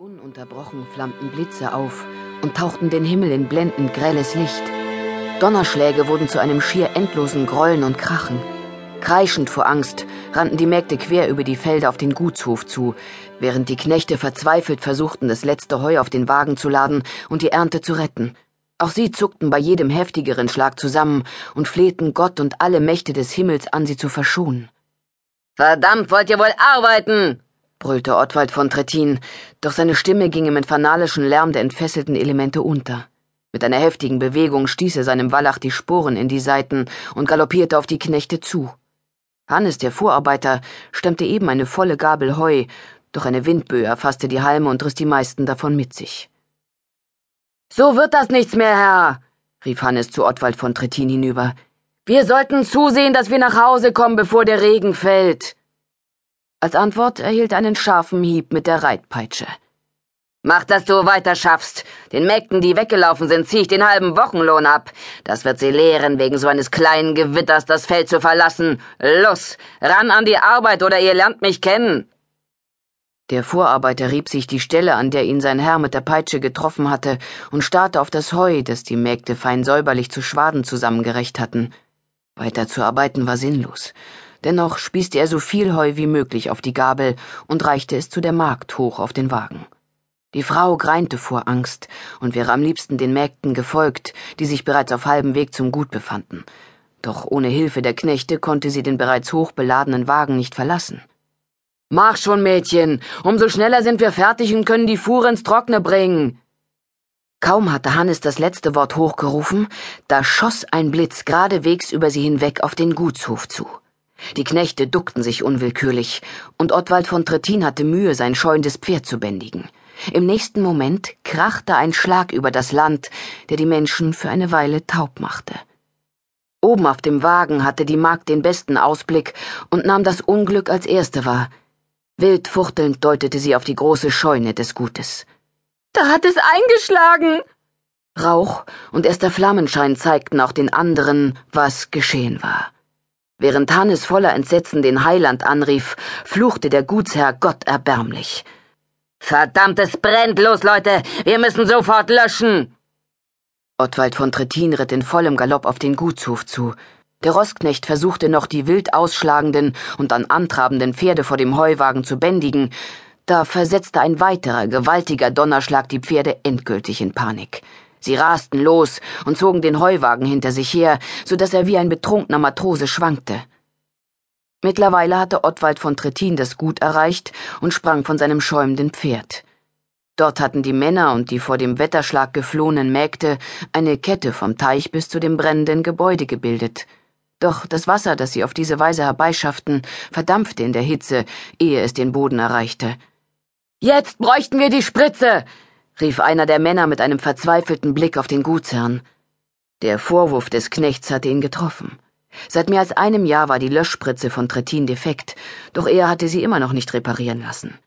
Ununterbrochen flammten Blitze auf und tauchten den Himmel in blendend grelles Licht. Donnerschläge wurden zu einem schier endlosen Grollen und Krachen. Kreischend vor Angst rannten die Mägde quer über die Felder auf den Gutshof zu, während die Knechte verzweifelt versuchten, das letzte Heu auf den Wagen zu laden und die Ernte zu retten. Auch sie zuckten bei jedem heftigeren Schlag zusammen und flehten Gott und alle Mächte des Himmels an, sie zu verschonen. Verdammt, wollt ihr wohl arbeiten? Brüllte Ottwald von Trittin, doch seine Stimme ging im infernalischen Lärm der entfesselten Elemente unter. Mit einer heftigen Bewegung stieß er seinem Wallach die Sporen in die Seiten und galoppierte auf die Knechte zu. Hannes, der Vorarbeiter, stemmte eben eine volle Gabel Heu, doch eine Windböe erfasste die Halme und riss die meisten davon mit sich. So wird das nichts mehr, Herr, rief Hannes zu Ottwald von Trittin hinüber. Wir sollten zusehen, dass wir nach Hause kommen, bevor der Regen fällt. Als Antwort erhielt er einen scharfen Hieb mit der Reitpeitsche. Mach, dass du weiter schaffst. Den Mägden, die weggelaufen sind, zieh ich den halben Wochenlohn ab. Das wird sie lehren, wegen so eines kleinen Gewitters das Feld zu verlassen. Los, ran an die Arbeit, oder ihr lernt mich kennen. Der Vorarbeiter rieb sich die Stelle, an der ihn sein Herr mit der Peitsche getroffen hatte, und starrte auf das Heu, das die Mägde fein säuberlich zu Schwaden zusammengerecht hatten. Weiter zu arbeiten war sinnlos. Dennoch spießte er so viel Heu wie möglich auf die Gabel und reichte es zu der Magd hoch auf den Wagen. Die Frau greinte vor Angst und wäre am liebsten den Mägden gefolgt, die sich bereits auf halbem Weg zum Gut befanden. Doch ohne Hilfe der Knechte konnte sie den bereits hochbeladenen Wagen nicht verlassen. Mach schon, Mädchen! Umso schneller sind wir fertig und können die Fuhr ins Trockene bringen! Kaum hatte Hannes das letzte Wort hochgerufen, da schoss ein Blitz geradewegs über sie hinweg auf den Gutshof zu. Die Knechte duckten sich unwillkürlich, und Ottwald von Trittin hatte Mühe, sein scheuendes Pferd zu bändigen. Im nächsten Moment krachte ein Schlag über das Land, der die Menschen für eine Weile taub machte. Oben auf dem Wagen hatte die Magd den besten Ausblick und nahm das Unglück als erste wahr. Wild fuchtelnd deutete sie auf die große Scheune des Gutes. Da hat es eingeschlagen! Rauch und erst der Flammenschein zeigten auch den anderen, was geschehen war. Während Hannes voller Entsetzen den Heiland anrief, fluchte der Gutsherr Gott erbärmlich. Verdammt, es brennt! Los, Leute! Wir müssen sofort löschen! Ottwald von Trittin ritt in vollem Galopp auf den Gutshof zu. Der Rossknecht versuchte noch, die wild ausschlagenden und an antrabenden Pferde vor dem Heuwagen zu bändigen, da versetzte ein weiterer, gewaltiger Donnerschlag die Pferde endgültig in Panik. Sie rasten los und zogen den Heuwagen hinter sich her, so dass er wie ein betrunkener Matrose schwankte. Mittlerweile hatte Ottwald von Trittin das Gut erreicht und sprang von seinem schäumenden Pferd. Dort hatten die Männer und die vor dem Wetterschlag geflohenen Mägde eine Kette vom Teich bis zu dem brennenden Gebäude gebildet. Doch das Wasser, das sie auf diese Weise herbeischafften, verdampfte in der Hitze, ehe es den Boden erreichte. Jetzt bräuchten wir die Spritze, rief einer der Männer mit einem verzweifelten Blick auf den Gutsherrn. Der Vorwurf des Knechts hatte ihn getroffen. Seit mehr als einem Jahr war die Löschspritze von Trittin defekt, doch er hatte sie immer noch nicht reparieren lassen.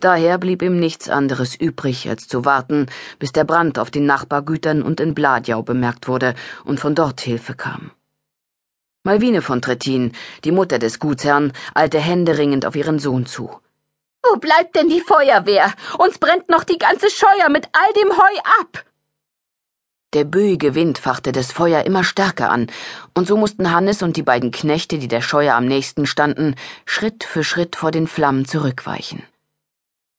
Daher blieb ihm nichts anderes übrig, als zu warten, bis der Brand auf den Nachbargütern und in Bladjau bemerkt wurde und von dort Hilfe kam. Malvine von Trittin, die Mutter des Gutsherrn, eilte händeringend auf ihren Sohn zu. Wo bleibt denn die Feuerwehr? Uns brennt noch die ganze Scheuer mit all dem Heu ab. Der böige Wind fachte das Feuer immer stärker an, und so mussten Hannes und die beiden Knechte, die der Scheuer am nächsten standen, Schritt für Schritt vor den Flammen zurückweichen.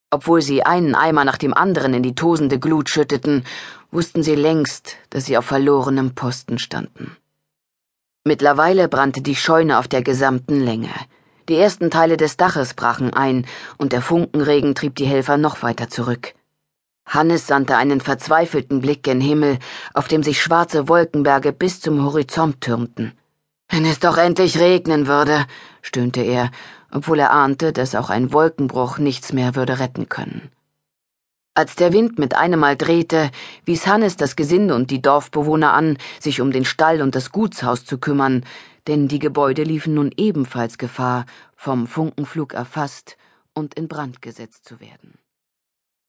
Obwohl sie einen Eimer nach dem anderen in die tosende Glut schütteten, wussten sie längst, dass sie auf verlorenem Posten standen. Mittlerweile brannte die Scheune auf der gesamten Länge. Die ersten Teile des Daches brachen ein, und der Funkenregen trieb die Helfer noch weiter zurück. Hannes sandte einen verzweifelten Blick gen Himmel, auf dem sich schwarze Wolkenberge bis zum Horizont türmten. Wenn es doch endlich regnen würde, stöhnte er, obwohl er ahnte, dass auch ein Wolkenbruch nichts mehr würde retten können. Als der Wind mit einem Mal drehte, wies Hannes das Gesinde und die Dorfbewohner an, sich um den Stall und das Gutshaus zu kümmern, denn die Gebäude liefen nun ebenfalls Gefahr, vom Funkenflug erfasst und in Brand gesetzt zu werden.